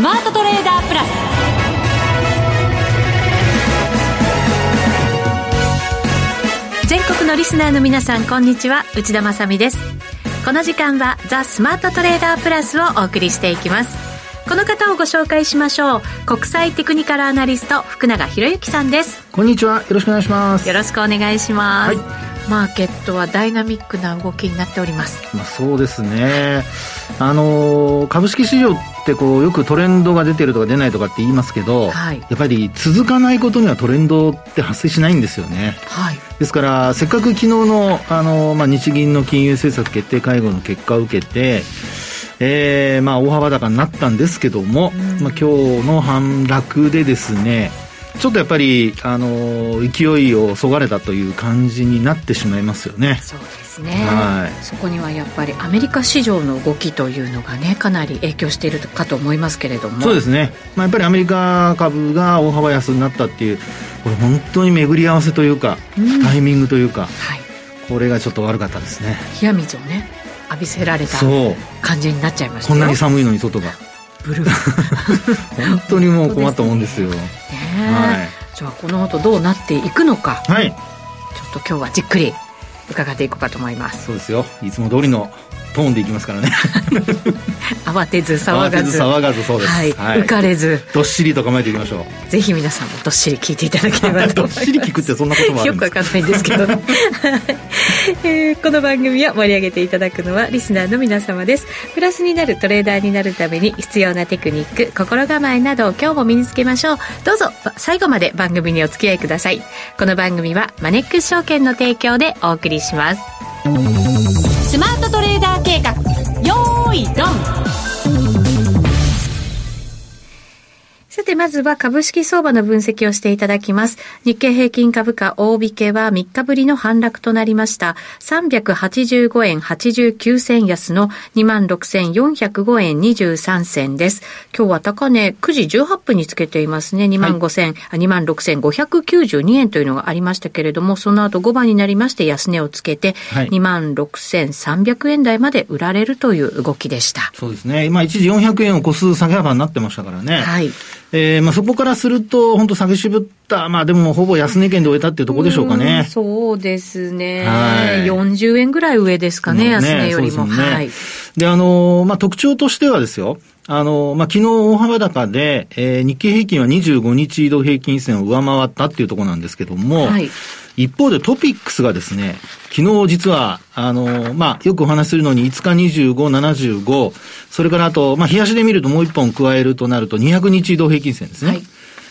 スマートトレーダープラス。全国のリスナーの皆さんこんにちは。内田まさです。この時間はザ・スマートトレーダープラスをお送りしていきます。この方をご紹介しましょう。国際テクニカルアナリスト福永博之さんです。こんにちは。よろしくお願いします。よろしくお願いします、はい。マーケットはダイナミックな動きになっております。まあ、そうですね。あの株式市場ってこうよくトレンドが出てるとか出ないとかって言いますけど、はい、やっぱり続かないことにはトレンドって発生しないんですよね。はい、ですからせっかく昨日のあの、まあ、日銀の金融政策決定会合の結果を受けて。えー、まあ大幅高になったんですけども、うん、まあ今日の反落でですね、ちょっとやっぱり、あの勢いをそがれたという感じになってしまいますよね。そうですね、はい、そこにはやっぱりアメリカ市場の動きというのがねかなり影響しているかと思いますけれども。そうですね、まあ、やっぱりアメリカ株が大幅安になったっていうこれ本当に巡り合わせというか、うん、タイミングというか、はい、これがちょっと悪かったですね。冷や水をね浴びせられた感じになっちゃいましたこんなに寒いのに外がブルー本当にもう困ったもんですよ、ね、はい、じゃあこの後どうなっていくのか、はい、ちょっと今日はじっくり伺っていこうかと思います。そうですよ。いつも通りのトーンでいきますからね。慌てず騒がず。騒がずそうです、はい、はい、浮かれず。どっしりと構えていきましょう。ぜひ皆さんもどっしり聞いていただければとどっしり聞くってそんなこともあるよくわかんないんですけど、ね えー、この番組を盛り上げていただくのはリスナーの皆様です。プラスになるトレーダーになるために必要なテクニック心構えなどを今日も身につけましょう。どうぞ最後まで番組にお付き合いください。この番組はマネックス証券の提供でお送りしますスマートトレーダー計画。よーいドン。さて、まずは株式相場の分析をしていただきます。日経平均株価大引けは3日ぶりの反落となりました。385円89銭安の26,405円23銭です。今日は高値9時18分につけていますね。25,000、はい、26,592円というのがありましたけれども、その後5番になりまして安値をつけて、はい、26,300円台まで売られるという動きでした。そうですね。今一時400円を超す下げ幅になってましたからね。はい。えー、まあそこからすると、本当下げ渋った、まあでもほぼ安値圏で終えたっていうところでしょうかね。うそうですね。はい。40円ぐらい上ですかね、ね安値よりも。ね、はい。で、あのー、まあ特徴としてはですよ、あの、まあ、昨日大幅高で、えー、日経平均は25日移動平均線を上回ったっていうところなんですけども、はい、一方でトピックスがですね、昨日実は、あの、まあ、よくお話しするのに5日25、75、それからあと、まあ、冷やしで見るともう一本加えるとなると200日移動平均線ですね。はい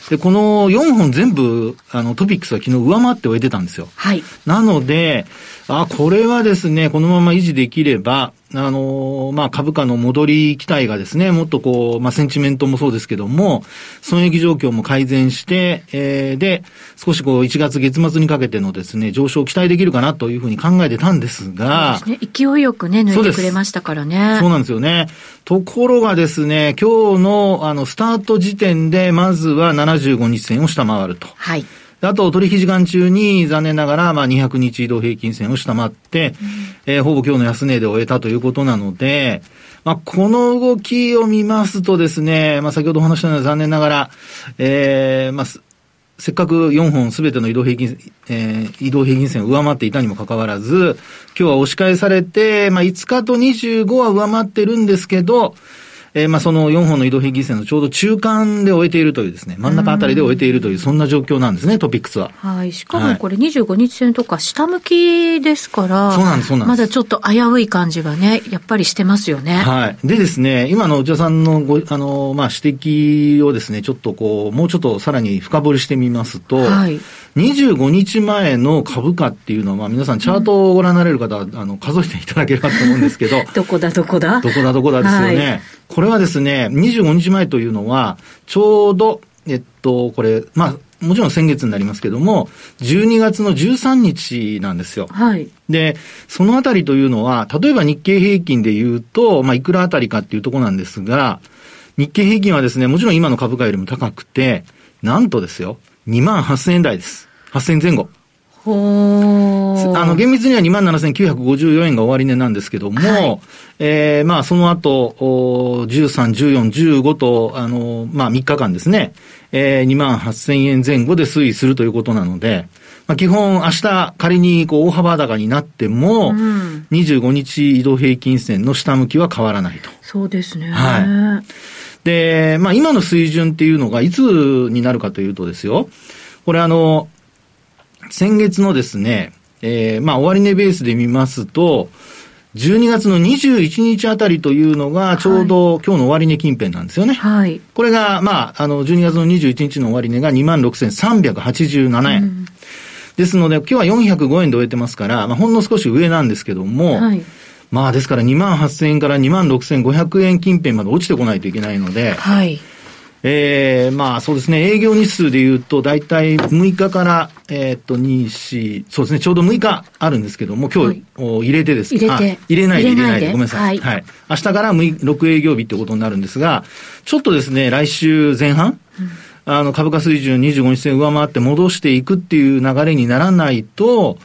で、この4本全部、あの、トピックスは昨日上回って終えてたんですよ。はい。なので、あ、これはですね、このまま維持できれば、あの、まあ、株価の戻り期待がですね、もっとこう、まあ、センチメントもそうですけども、損益状況も改善して、えー、で、少しこう、1月月末にかけてのですね、上昇を期待できるかなというふうに考えてたんですが、ね、勢いよくね、抜いてくれましたからね。そうなんですよね。ところがですね、今日の、あの、スタート時点で、まずは75日線を下回ると。はい。あと、取引時間中に残念ながら、まあ、200日移動平均線を下回って、うん、えー、ほぼ今日の安値で終えたということなので、まあ、この動きを見ますとですね、まあ、先ほどお話したような残念ながら、えー、まあ、せっかく4本すべての移動平均、えー、移動平均線を上回っていたにもかかわらず、今日は押し返されて、まあ、5日と25は上回ってるんですけど、えー、まあその4本の移動平均線のちょうど中間で終えているというですね、真ん中あたりで終えているという、そんな状況なんですね、トピックスは。はい。しかもこれ25日線とか下向きですから、そうなんです、そうなんです。まだちょっと危うい感じがね、やっぱりしてますよね。はい。でですね、今の内田さんのご、あの、まあ指摘をですね、ちょっとこう、もうちょっとさらに深掘りしてみますと、はい。25日前の株価っていうのは、まあ皆さんチャートをご覧になれる方は、あの、数えていただければと思うんですけど、どこだどこだ？どこだどこだですよね。はいこれはですね、25日前というのは、ちょうど、えっと、これ、まあ、もちろん先月になりますけども、12月の13日なんですよ。はい。で、そのあたりというのは、例えば日経平均で言うと、まあ、いくらあたりかっていうところなんですが、日経平均はですね、もちろん今の株価よりも高くて、なんとですよ、2万8000円台です。8000円前後。あの、厳密には27,954円が終値なんですけども、はい、えー、まあ、その後、13、14、15と、あの、まあ、3日間ですね、えー、28,000円前後で推移するということなので、まあ、基本、明日仮にこう大幅高になっても、うん、25日移動平均線の下向きは変わらないと。そうですね。はい。で、まあ、今の水準っていうのがいつになるかというとですよ、これあの、先月のですね、えー、まあ、終値ベースで見ますと、12月の21日あたりというのが、ちょうど今日の終値近辺なんですよね。はい。これが、まあ、あの、12月の21日の終値が26,387円。うん、ですので、今日は405円で終えてますから、まあ、ほんの少し上なんですけども、はい。まあ、ですから2万8000円から2万6500円近辺まで落ちてこないといけないので、はい。ええー、まあそうですね、営業日数で言うと、大体6日から、えー、っと、2、4、そうですね、ちょうど6日あるんですけども、今日、はい、入れてです入れて。入れないで入れないで、ごめんなさい。はい。はい、明日から6営業日ってことになるんですが、ちょっとですね、来週前半、うん、あの、株価水準25日線上回って戻していくっていう流れにならないと、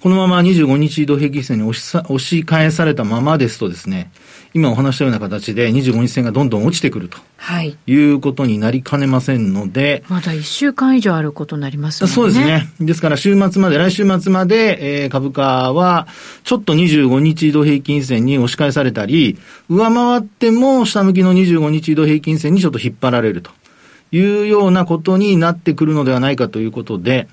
このまま25日移動平均線に押しさ押し返されたままですとですね、今お話したような形で25日線がどんどん落ちてくると。はい。いうことになりかねませんので。まだ1週間以上あることになりますね。そうですね。ですから週末まで、来週末まで、えー、株価は、ちょっと25日移動平均線に押し返されたり、上回っても下向きの25日移動平均線にちょっと引っ張られるというようなことになってくるのではないかということで、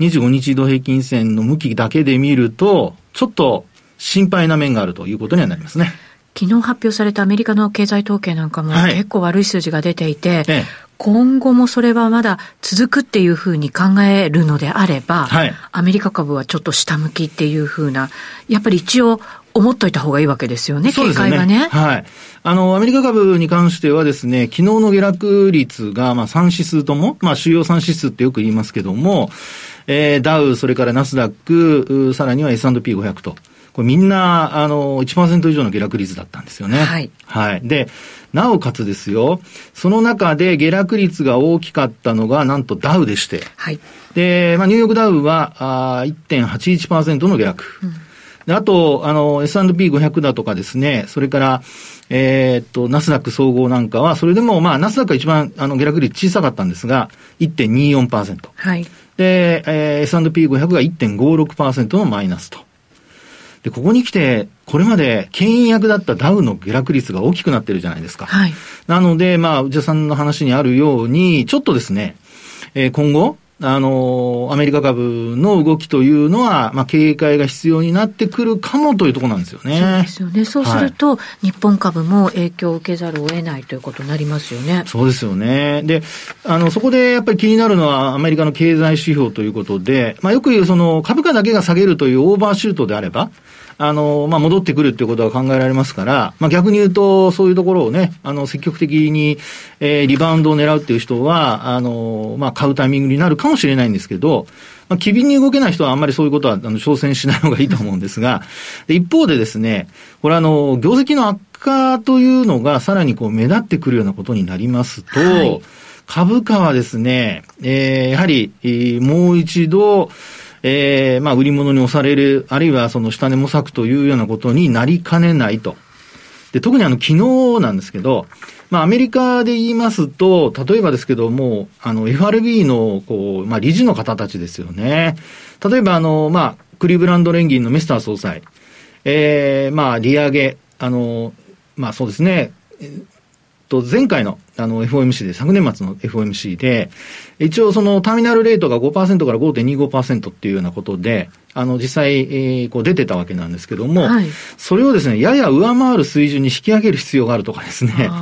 25日移動平均線の向きだけで見ると、ちょっと心配な面があるということにはなりますね。昨日発表されたアメリカの経済統計なんかも結構悪い数字が出ていて、はい今後もそれはまだ続くっていうふうに考えるのであれば、はい、アメリカ株はちょっと下向きっていうふうな、やっぱり一応思っといた方がいいわけですよね、警戒がね。はい。あの、アメリカ株に関してはですね、昨日の下落率が、まあ3指数とも、まあ主要3指数ってよく言いますけども、えー、ダウ、それからナスダック、さらには S&P500 と。これみんな、あの、1%以上の下落率だったんですよね。はい。はい。で、なおかつですよ、その中で下落率が大きかったのが、なんとダウでして。はい。で、まあ、ニューヨークダウは、あ1.81%の下落。うんで、あと、あの、S&P500 だとかですね、それから、えー、っと、ナスダック総合なんかは、それでも、まあ、ナスダックが一番、あの、下落率小さかったんですが、1.24%。はい。で、えー、S&P500 が1.56%のマイナスと。で、ここに来て、これまで牽引役だったダウの下落率が大きくなってるじゃないですか。はい。なので、まあ、内田さんの話にあるように、ちょっとですね、えー、今後、あの、アメリカ株の動きというのは、まあ、警戒が必要になってくるかもというところなんですよね。そうですよね。そうすると、はい、日本株も影響を受けざるを得ないということになりますよね。そうですよね。で、あの、そこでやっぱり気になるのはアメリカの経済指標ということで、まあ、よく言うその株価だけが下げるというオーバーシュートであれば、あの、まあ、戻ってくるっていうことは考えられますから、まあ、逆に言うと、そういうところをね、あの、積極的に、えー、リバウンドを狙うっていう人は、あの、まあ、買うタイミングになるかもしれないんですけど、まあ、機敏に動けない人はあんまりそういうことは、あの、挑戦しない方がいいと思うんですが、一方でですね、これあの、業績の悪化というのがさらにこう目立ってくるようなことになりますと、はい、株価はですね、えー、やはり、えー、もう一度、えー、まあ、売り物に押される、あるいはその下値模索というようなことになりかねないと。で、特にあの、昨日なんですけど、まあ、アメリカで言いますと、例えばですけども、あの、FRB の、こう、まあ、理事の方たちですよね。例えば、あの、まあ、クリーブランド連銀のメスター総裁。えー、まあ、利上げ、あの、まあ、そうですね。と、前回のあの FOMC で、昨年末の FOMC で、一応そのターミナルレートが5%から5.25%っていうようなことで、あの、実際、えー、こう出てたわけなんですけども、はい、それをですね、やや上回る水準に引き上げる必要があるとかですね。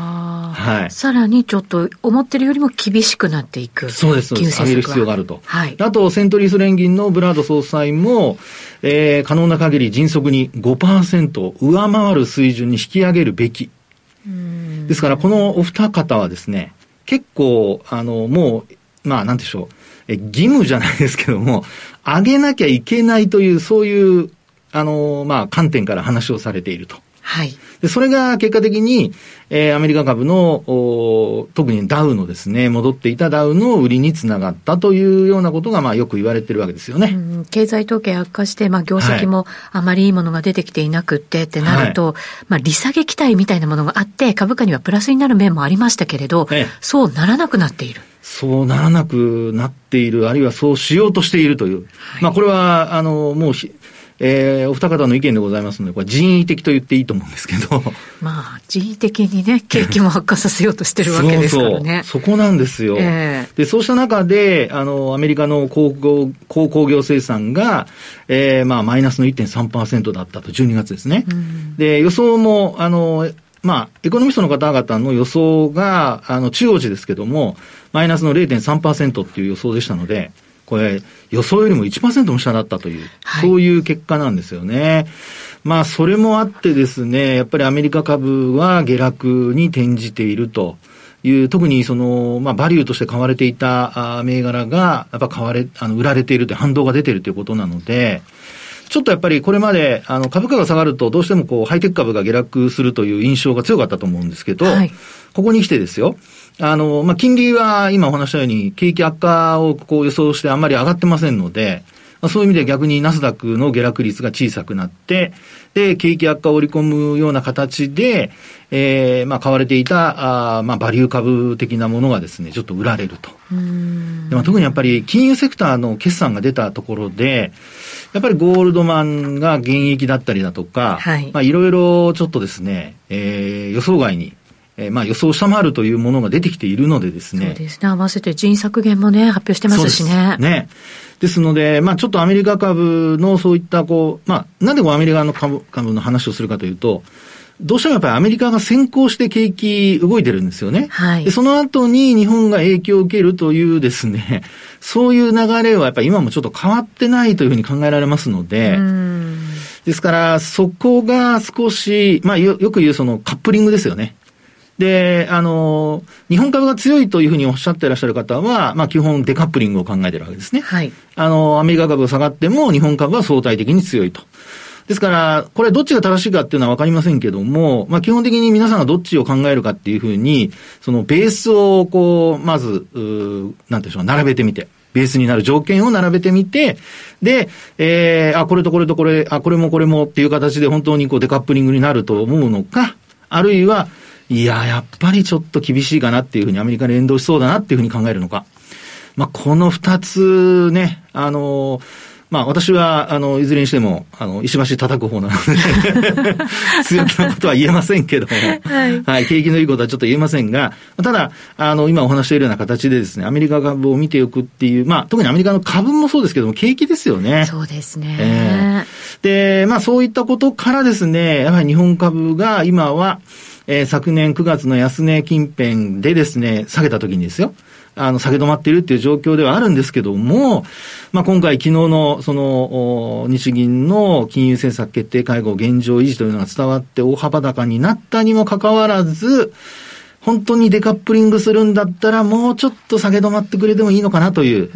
はい、さらにちょっと思ってるよりも厳しくなっていく。そうです、そうです。上げる必要があると。はい。あと、セントリース連銀のブラード総裁も、えー、可能な限り迅速に5%上回る水準に引き上げるべき。ですから、このお二方はですね、結構、あの、もう、まあ、なんでしょう、え義務じゃないですけども、上げなきゃいけないという、そういう、あの、まあ、観点から話をされていると。はい。で、それが結果的に、えー、アメリカ株の、特にダウのですね、戻っていたダウの売りにつながったというようなことが、まあよく言われてるわけですよね。経済統計悪化して、まあ業績もあまりいいものが出てきていなくってってなると、はい、まあ利下げ期待みたいなものがあって、株価にはプラスになる面もありましたけれど、そうならなくなっている。そうならなくなっている、あるいはそうしようとしているという。はい、まあこれは、あの、もうえー、お二方の意見でございますので、これ人為的と言っていいと思うんですけど。まあ、人為的にね、景気も悪化させようとしてるわけですからね。そうそう、そこなんですよ。えー、で、そうした中で、あの、アメリカの鉱工鉱工業生産が、えー、まあ、マイナスの1.3%だったと、12月ですね。うん、で、予想も、あの、まあ、エコノミストの方々の予想が、あの、中央値ですけども、マイナスの0.3%っていう予想でしたので、これ、予想よりも1%も下だったという、はい、そういう結果なんですよね。まあ、それもあってですね、やっぱりアメリカ株は下落に転じていると。いう、特にその、まあ、バリューとして買われていた銘柄が、やっぱ買われ、あの、売られているという反動が出ているということなので、ちょっとやっぱりこれまで、あの、株価が下がると、どうしてもこう、ハイテク株が下落するという印象が強かったと思うんですけど、はい、ここに来てですよ、あの、まあ、金利は今お話したように、景気悪化をこう予想してあんまり上がってませんので、まあ、そういう意味で逆にナスダックの下落率が小さくなって、で、景気悪化を織り込むような形で、えー、まあ、買われていた、あまあ、バリュー株的なものがですね、ちょっと売られると。でまあ、特にやっぱり金融セクターの決算が出たところで、やっぱりゴールドマンが現役だったりだとか、はい、まあ、いろいろちょっとですね、えー、予想外にえー、まあ予想を下回るというものが出てきているのでですね。そうですね。合わせて人削減もね、発表してますしね。ね。ですので、まあちょっとアメリカ株のそういったこう、まあなんでこうアメリカの株株の話をするかというと、どうしてもやっぱりアメリカが先行して景気動いてるんですよね。はい。で、その後に日本が影響を受けるというですね、そういう流れはやっぱり今もちょっと変わってないというふうに考えられますので、ですから、そこが少し、まあよ、よく言うそのカップリングですよね。で、あの、日本株が強いというふうにおっしゃっていらっしゃる方は、まあ基本デカップリングを考えてるわけですね。はい。あの、アメリカ株が下がっても日本株は相対的に強いと。ですから、これどっちが正しいかっていうのはわかりませんけども、まあ基本的に皆さんがどっちを考えるかっていうふうに、そのベースをこう、まず、うなんていうんでしょう、並べてみて。ベースになる条件を並べてみて、で、えー、あ、これとこれとこれ、あ、これもこれもっていう形で本当にこうデカップリングになると思うのか、あるいは、いや、やっぱりちょっと厳しいかなっていうふうにアメリカに連動しそうだなっていうふうに考えるのか。まあ、この二つね、あのまあ私は、あの、いずれにしても、あの、石橋叩く方なので 強気なことは言えませんけども、はい、はい、景気のいいことはちょっと言えませんが、ただ、あの、今お話しているような形でですね、アメリカ株を見ておくっていう、まあ特にアメリカの株もそうですけども、景気ですよね。そうですね。えー、で、まあそういったことからですね、やはり日本株が今は、えー、昨年9月の安値近辺でですね、下げた時にですよ。あの、下げ止まっているっていう状況ではあるんですけども、まあ、今回昨日の、その、日銀の金融政策決定会合現状維持というのが伝わって大幅高になったにもかかわらず、本当にデカップリングするんだったら、もうちょっと下げ止まってくれてもいいのかなという、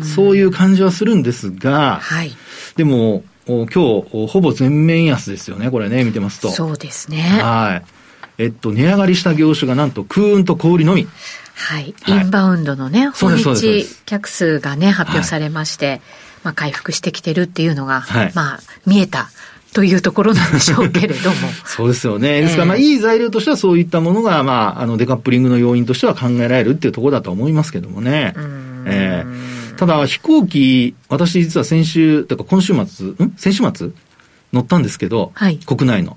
うそういう感じはするんですが、はい、でも、今日、ほぼ全面安ですよね、これね、見てますと。そうですね。はい。えっと、値上がりした業種がなんと空運と小売のみ。はい。インバウンドのね、訪日客数がね、発表されまして、まあ、回復してきてるっていうのが、はい、まあ、見えた。というところなんでしょうけれども。そうですよね。ですから、まあ、いい材料としてはそういったものが、まあ、あの、デカップリングの要因としては考えられるっていうところだと思いますけどもね。えー、ただ、飛行機、私実は先週、とか今週末、ん？先週末？乗ったんですけど、はい、国内の。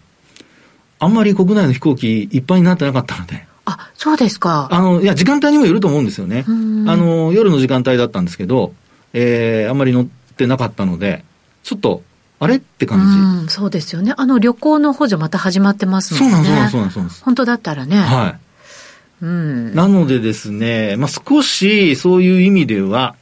あんまり国内の飛行機いっぱいになってなかったので。あ、そうですか。あの、いや、時間帯にもよると思うんですよね。あの、夜の時間帯だったんですけど、えー、あんまり乗ってなかったので、ちょっと、あれって感じ。そうですよね。あの、旅行の補助また始まってますもんね。そうなんそうなんそうなん本当だったらね。はい。うん。なのでですね、まあ、少し、そういう意味では、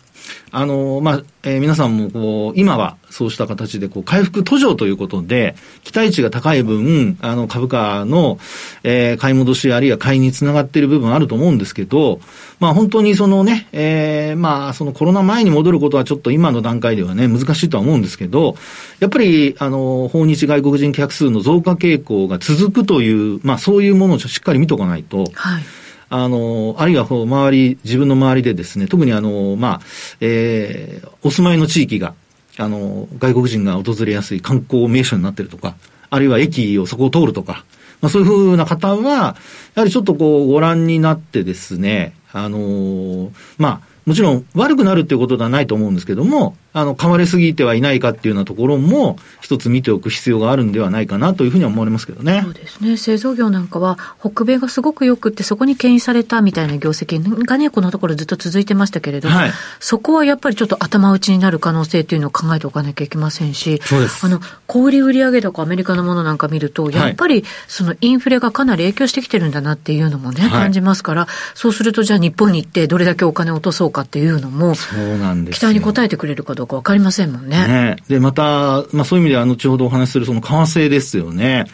あの、まあ、えー、皆さんもこう、今はそうした形でこう、回復途上ということで、期待値が高い分、あの、株価の、えー、買い戻しあるいは買いにつながっている部分あると思うんですけど、まあ、本当にそのね、えー、まあ、そのコロナ前に戻ることはちょっと今の段階ではね、難しいとは思うんですけど、やっぱり、あの、訪日外国人客数の増加傾向が続くという、まあ、そういうものをしっかり見とかないと、はい。あの、あるいは周り、自分の周りでですね、特にあの、まあ、えー、お住まいの地域が、あの、外国人が訪れやすい観光名所になってるとか、あるいは駅をそこを通るとか、まあ、そういうふうな方は、やはりちょっとこう、ご覧になってですね、あの、まあ、もちろん悪くなるっていうことではないと思うんですけども、あの、買われすぎてはいないかっていうようなところも、一つ見ておく必要があるんではないかなというふうには思われますけどね。そうですね。製造業なんかは、北米がすごくよくって、そこに牽引されたみたいな業績がね、このところずっと続いてましたけれども、はい、そこはやっぱりちょっと頭打ちになる可能性というのを考えておかなきゃいけませんし、そうです。あの、小売売上高アメリカのものなんか見ると、やっぱりそのインフレがかなり影響してきてるんだなっていうのもね、はい、感じますから、そうするとじゃあ日本に行ってどれだけお金を落とそうかっていうのも、そうなんです期待に応えてくれるかどうかわかりませんもんね。ねで、また、まあそういう意味では後ほどお話しするその為替ですよね。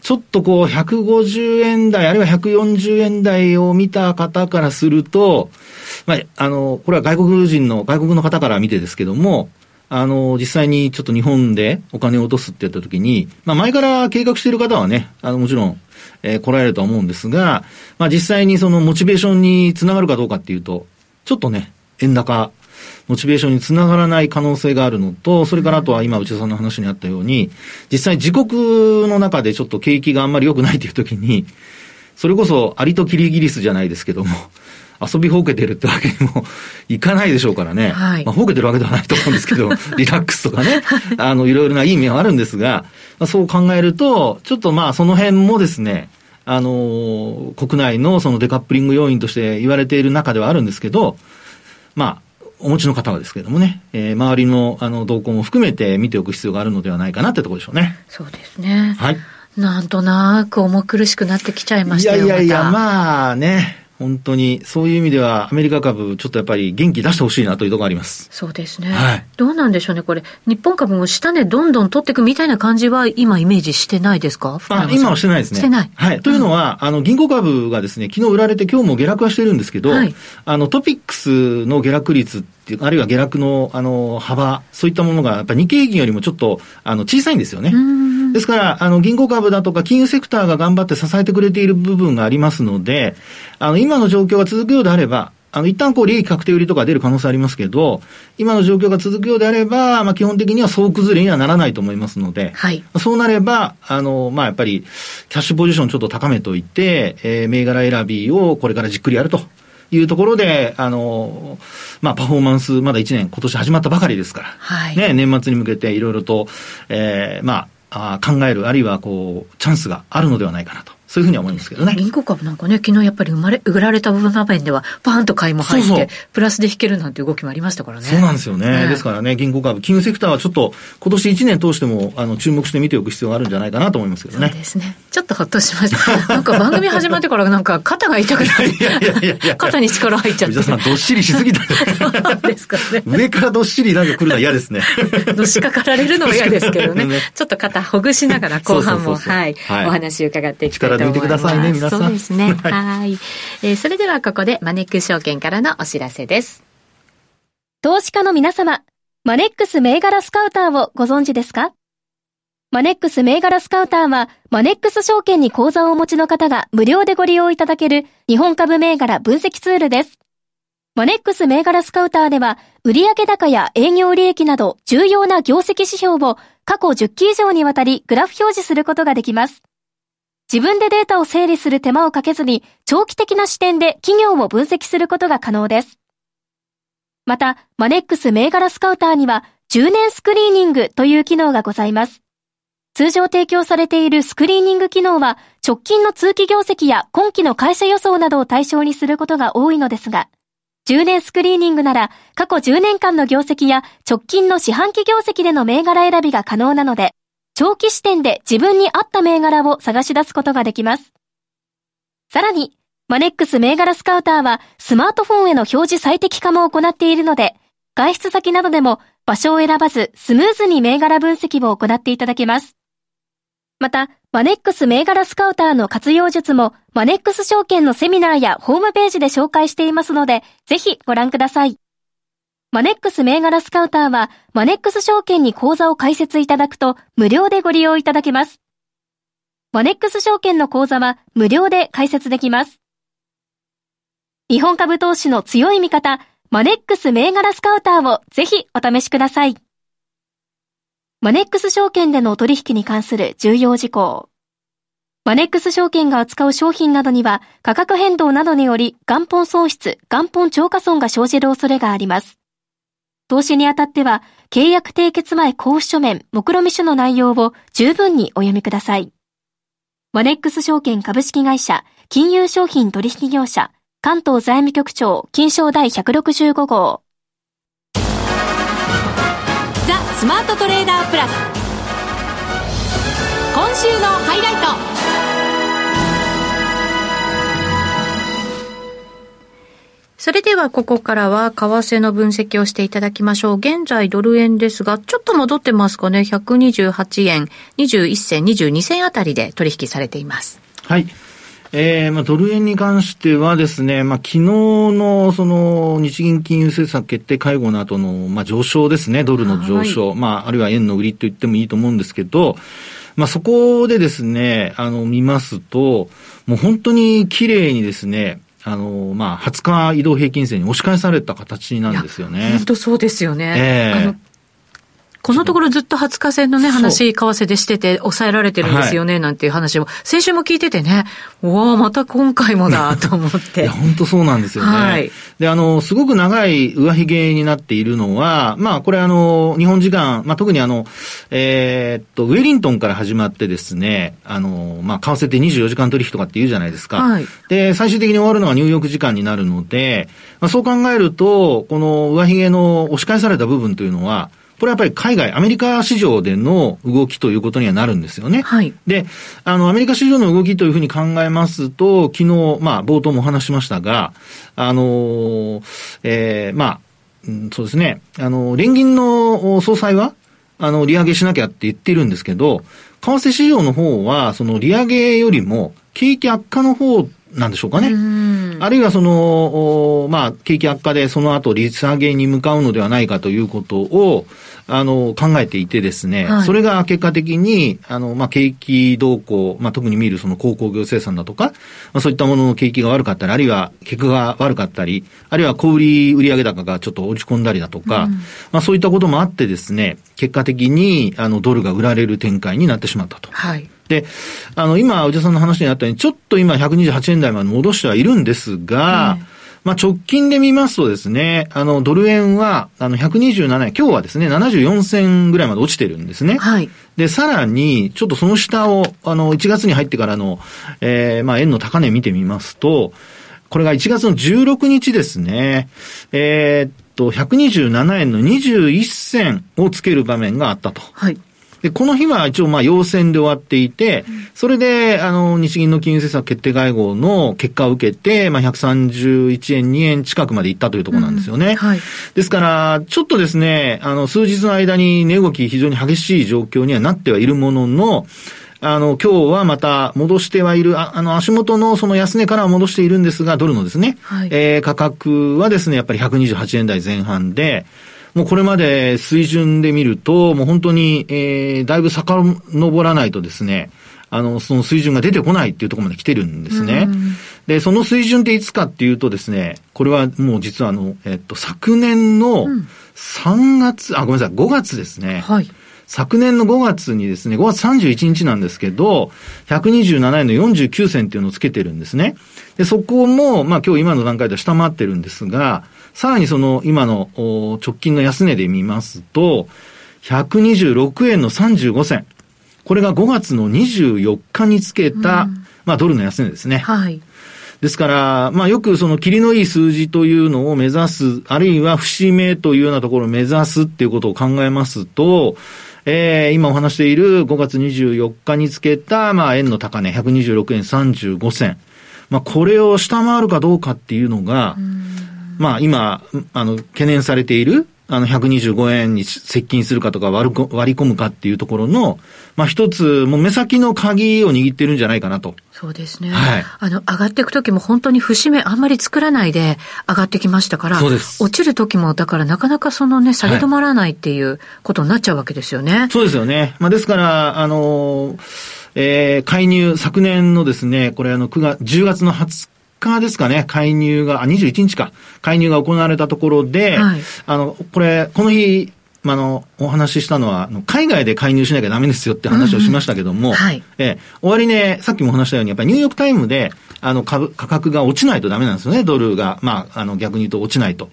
ちょっとこう、150円台、あるいは140円台を見た方からすると、まあ、あの、これは外国人の、外国の方から見てですけども、あの、実際にちょっと日本でお金を落とすってやったときに、まあ前から計画している方はね、あの、もちろん、えー、来られるとは思うんですが、まあ実際にそのモチベーションにつながるかどうかっていうと、ちょっとね、円高モチベーションにつながらない可能性があるのと、それからあとは今内田さんの話にあったように、実際自国の中でちょっと景気があんまり良くないという時に、それこそアリとキリギリスじゃないですけども、遊びほうけてるってわけにも いかないでしょうからね。はい、まあ、ほうけてるわけではないと思うんですけど、リラックスとかね、あの、いろいろないい面はあるんですが、まあ、そう考えると、ちょっとまあ、その辺もですね、あの、国内のそのデカップリング要因として言われている中ではあるんですけど、まあ、お持ちの方はですけれどもね、えー、周りのあの動向も含めて見ておく必要があるのではないかなってところでしょうね。そうですね。はい。なんとなく重苦しくなってきちゃいましたよいやいやいや、まあね、本当に、そういう意味では、アメリカ株、ちょっとやっぱり元気出してほしいなというところあります。そうですね。はい。どうなんでしょうね、これ。日本株も下値どんどん取っていくみたいな感じは、今イメージしてないですか？あ今はしてないですね。してない。はい。というのは、あの、銀行株がですね、昨日売られて今日も下落はしてるんですけど、はい、あの、トピックスの下落率っていう、あるいは下落の、あの、幅、そういったものが、やっぱり日経平均よりもちょっと、あの、小さいんですよね。ですから、あの、銀行株だとか金融セクターが頑張って支えてくれている部分がありますので、あの、今の状況が続くようであれば、あの、一旦こう、利益確定売りとか出る可能性ありますけど、今の状況が続くようであれば、まあ、基本的には総崩れにはならないと思いますので、はい。そうなれば、あの、まあ、やっぱり、キャッシュポジションちょっと高めといて、えー、銘柄選びをこれからじっくりやるというところで、あの、まあ、パフォーマンス、まだ1年、今年始まったばかりですから、はい。ね、年末に向けていろいろと、えー、まあ、あ考える、あるいはこう、チャンスがあるのではないかなと。そういうふうに思いますけどね。銀行株なんかね、昨日やっぱり生まれ、売られた部分面では、パーンと買いも入って、そうそうプラスで引けるなんて動きもありましたからね。そうなんですよね。ねですからね、銀行株、金融セクターはちょっと、今年1年通しても、あの、注目して見ておく必要があるんじゃないかなと思いますけどね。そうですね。ちょっとほっとしました。なんか番組始まってからなんか肩が痛くなって、肩に力入っちゃって。皆さん、どっしりしすぎた、ね。ですかね。上からどっしりなんか来るのは嫌ですね。のしかかられるのは嫌ですけどね。ねちょっと肩ほぐしながら後半も、はい、お話伺っていきたいいます。力抜いてくださいね。皆さん。そうですね。はい。えー、それではここでマネックス証券からのお知らせです。投資家の皆様、マネックス銘柄スカウターをご存知ですか？マネックス銘柄スカウターは、マネックス証券に口座をお持ちの方が無料でご利用いただける日本株銘柄分析ツールです。マネックス銘柄スカウターでは、売上高や営業利益など重要な業績指標を過去10期以上にわたりグラフ表示することができます。自分でデータを整理する手間をかけずに、長期的な視点で企業を分析することが可能です。また、マネックス銘柄スカウターには、10年スクリーニングという機能がございます。通常提供されているスクリーニング機能は、直近の通期業績や今期の会社予想などを対象にすることが多いのですが、10年スクリーニングなら、過去10年間の業績や直近の四半期業績での銘柄選びが可能なので、長期視点で自分に合った銘柄を探し出すことができます。さらに、マネックス銘柄スカウターはスマートフォンへの表示最適化も行っているので、外出先などでも場所を選ばずスムーズに銘柄分析を行っていただけます。また、マネックス銘柄スカウターの活用術もマネックス証券のセミナーやホームページで紹介していますので、ぜひご覧ください。マネックス銘柄スカウターは、マネックス証券に口座を開設いただくと無料でご利用いただけます。マネックス証券の口座は無料で開設できます。日本株投資の強い味方、マネックス銘柄スカウターをぜひお試しください。マネックス証券での取引に関する重要事項。マネックス証券が扱う商品などには価格変動などにより元本損失、元本超過損が生じる恐れがあります。投資にあたっては契約締結前交付書面、目論見書の内容を十分にお読みください。マネックス証券株式会社、金融商品取引業者、関東財務局長、金賞第165号。ザ・スマートトレーダープラス。今週のハイライト。それではここからは為替の分析をしていただきましょう。現在ドル円ですが、ちょっと戻ってますかね。128円21銭22銭あたりで取引されています。はい。えー、まあ、ドル円に関してはですね、まあ、昨日の、その、日銀金融政策決定会合の後の、まあ、上昇ですね、ドルの上昇、はい、まあ、あるいは円の売りと言ってもいいと思うんですけど、まあ、そこでですね、あの、見ますと、もう本当に綺麗にですね、あの、まあ、20日移動平均線に押し返された形なんですよね。本当そうですよね。ええーこのところずっと20日線のね、話、為替でしてて、抑えられてるんですよね、はい、なんていう話を、先週も聞いててね、おおまた今回もだ、と思って。いや、本当そうなんですよね。はい。で、あの、すごく長い上髭になっているのは、まあ、これあの、日本時間、まあ、特にあの、えー、っと、ウェリントンから始まってですね、あの、まあ、為替って24時間取引とかって言うじゃないですか。はい。で、最終的に終わるのはニューヨーク時間になるので、まあ、そう考えると、この上髭の押し返された部分というのは、これはやっぱり海外、アメリカ市場での動きということにはなるんですよね。はい。で、あの、アメリカ市場の動きというふうに考えますと、昨日、まあ、冒頭もお話しましたが、あの、えー、まあ、そうですね、あの、連銀の総裁は、あの、利上げしなきゃって言っているんですけど、為替市場の方は、その利上げよりも、景気悪化の方なんでしょうかね。あるいはその、まあ、景気悪化でその後利下げに向かうのではないかということを、あの、考えていてですね、はい、それが結果的に、あの、まあ、景気動向、まあ、特に見るその鉱工業生産だとか、まあ、そういったものの景気が悪かったり、あるいは結果が悪かったり、あるいは小売売上高がちょっと落ち込んだりだとか、うん、まあ、そういったこともあってですね、結果的に、あの、ドルが売られる展開になってしまったと。はい。で、あの、今、内田さんの話にあったように、ちょっと今128円台まで戻してはいるんですが、うんまあ、直近で見ますとですね、あの、ドル円は、あの、127円、今日はですね、74銭ぐらいまで落ちてるんですね。はい。で、さらに、ちょっとその下を、あの、1月に入ってからの、えー、まあ、円の高値見てみますと、これが1月の16日ですね、えー、っと、127円の21銭をつける場面があったと。はい。で、この日は一応まあ陽線で終わっていて、それで、あの、日銀の金融政策決定会合の結果を受けて、まあ131円、2円近くまでいったというところなんですよね。うん、はい。ですから、ちょっとですね、あの、数日の間に値動き非常に激しい状況にはなってはいるものの、あの、今日はまた戻してはいる、ああの、足元のその安値からは戻しているんですが、ドルのですね、はい、えー、価格はですね、やっぱり128円台前半で、もうこれまで水準で見ると、もう本当に、えー、だいぶ遡らないとですね、あの、その水準が出てこないっていうところまで来てるんですね。で、その水準っていつかっていうとですね、これはもう実はあの、えっと、昨年の3月、うん、あ、ごめんなさい、5月ですね。はい。昨年の5月にですね、5月31日なんですけど、127円の49銭っていうのをつけてるんですね。で、そこも、まあ今日今の段階では下回ってるんですが、さらにその今の直近の安値で見ますと、126円の35銭。これが5月の24日につけた、うん、まあドルの安値ですね。はい。ですから、まあよくその霧のいい数字というのを目指す、あるいは節目というようなところを目指すっていうことを考えますと、えー、今お話している5月24日につけた、まあ円の高値、126円35銭。まあこれを下回るかどうかっていうのが、うんまあ今、あの、懸念されている、あの、125円に接近するかとか割り込むかっていうところの、まあ一つ、もう目先の鍵を握ってるんじゃないかなと。そうですね。はい。あの、上がっていく時も本当に節目あんまり作らないで上がってきましたから、そうです。落ちる時も、だからなかなかそのね、下げ止まらないっていうことになっちゃうわけですよね。はい、そうですよね。まあですから、あのえー、介入、昨年のですね、これあの、9月、10月の20日ですかね、介入が、あ、21日か、介入が行われたところで、はい、あの、これ、この日、まあ、の、お話ししたのは、海外で介入しなきゃダメですよって話をしましたけども、うんうんはい、え終わりね、さっきも話したように、やっぱりニューヨークタイムで、あの、株、価格が落ちないとダメなんですよね、ドルが。まあ、あの、逆に言うと落ちないと。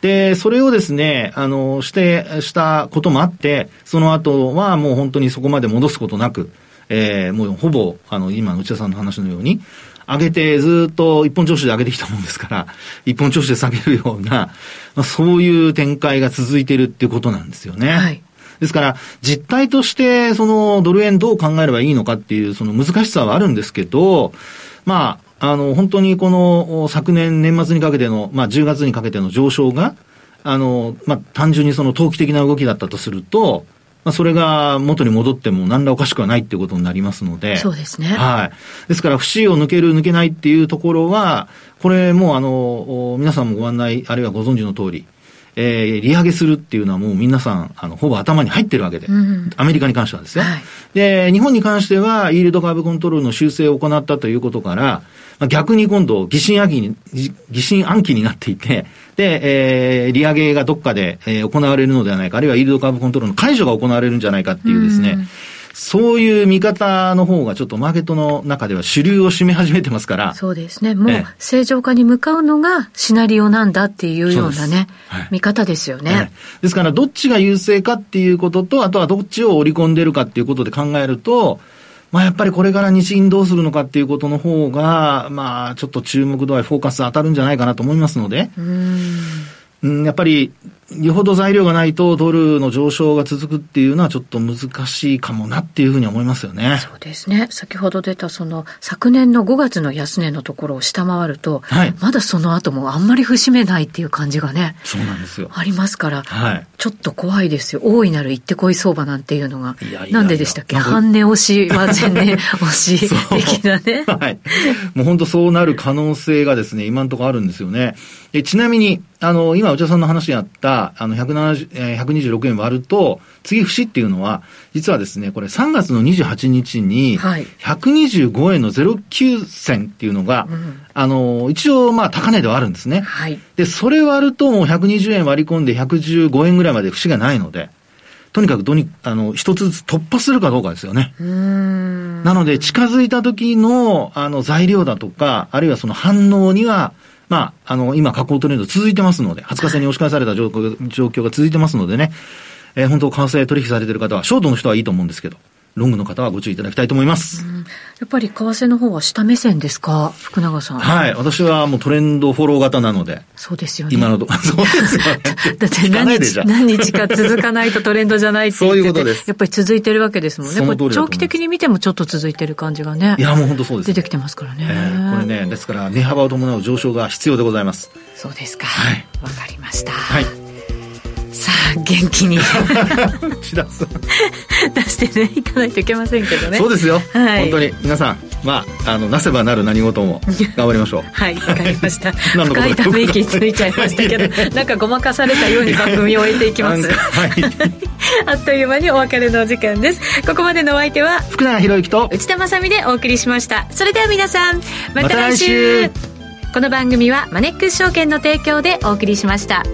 で、それをですね、あの、して、したこともあって、その後はもう本当にそこまで戻すことなく、えー、もうほぼ、あの、今、内田さんの話のように、上げてずっと一本調子で上げてきたもんですから、一本調子で下げるような、まあ、そういう展開が続いてるっていうことなんですよね。はい。ですから、実態として、その、ドル円どう考えればいいのかっていう、その難しさはあるんですけど、まあ、あの、本当にこの、昨年年末にかけての、まあ、10月にかけての上昇が、あの、まあ、単純にその投機的な動きだったとすると、まあ、それが元に戻っても何らおかしくはないっていうことになりますので。そうですね。はい。ですから、節を抜ける、抜けないっていうところは、これもあの、皆さんもご案内、あるいはご存知の通り、えー、利上げするっていうのはもう皆さん、あの、ほぼ頭に入ってるわけで、うん、アメリカに関してはですね、はい、で、日本に関しては、イールドカーブコントロールの修正を行ったということから、まあ、逆に今度、疑心暗鬼に、疑心暗鬼になっていて、で、えー、利上げがどっかで、えー、行われるのではないか、あるいはイールドカーブコントロールの解除が行われるんじゃないかっていうですね、そういう見方の方がちょっとマーケットの中では主流を占め始めてますから。そうですね。もう正常化に向かうのがシナリオなんだっていうようなね、はい、見方ですよね、ですからどっちが優勢かっていうことと、あとはどっちを織り込んでるかっていうことで考えると、まあやっぱりこれから日銀どうするのかっていうことの方が、まあちょっと注目度合い、フォーカス当たるんじゃないかなと思いますので、うん、やっぱりよほど材料がないとドルの上昇が続くっていうのはちょっと難しいかもなっていうふうに思いますよね。そうですね。先ほど出たその昨年の5月の安値のところを下回ると、はい、まだその後もあんまり節目ないっていう感じがね。そうなんですよ。ありますから、はい、ちょっと怖いですよ。大いなる行ってこい相場なんていうのが。いやいやいやなんででしたっけ？半値押しは全値 押し的なね。はい。もう本当そうなる可能性がですね、今のところあるんですよね。えちなみに、あの、今、内田さんの話にあった、あの、170、えー、126円割ると、次節っていうのは、実はですね、これ3月の28日に、125円の09銭っていうのが、はい、あの、一応、まあ、高値ではあるんですね。はい。で、それ割るともう120円割り込んで115円ぐらいまで節がないので、とにかくどに、あの、一つずつ突破するかどうかですよね。なので、近づいた時の、あの、材料だとか、あるいはその反応には、まあ、あの、今、下降トレンド続いてますので、20日線に押し返された状況が続いてますのでね、えー、本当、為替取引されてる方は、ショートの人はいいと思うんですけど、ロングの方はご注意いただきたいと思います。やっぱり為替の方は下目線ですか？福永さん。はい。私はもうトレンドフォロー型なので。そうですよね。今のと、そうですよね。だって何日何日か続かないとトレンドじゃないってそういうことです。やっぱり続いてるわけですもんね。これ長期的に見てもちょっと続いてる感じがね。いや、もう本当そうです、出てきてますからね。えー、これね、ですから値幅を伴う上昇が必要でございます。そうですか。はい。わかりました。はい。元気に。出してねいかないといけませんけどね。そうですよ、はい、本当に。皆さんまああのなせばなる何事も。頑張りましょうはいわかりました。深いため息ついちゃいましたけどなんかごまかされたように番組を終えていきます。はい。あっという間にお別れのお時間です。ここまでのお相手は福永博之と内田まさでお送りしました。それでは皆さんまた来週。ま、この番組はマネックス証券の提供でお送りしました。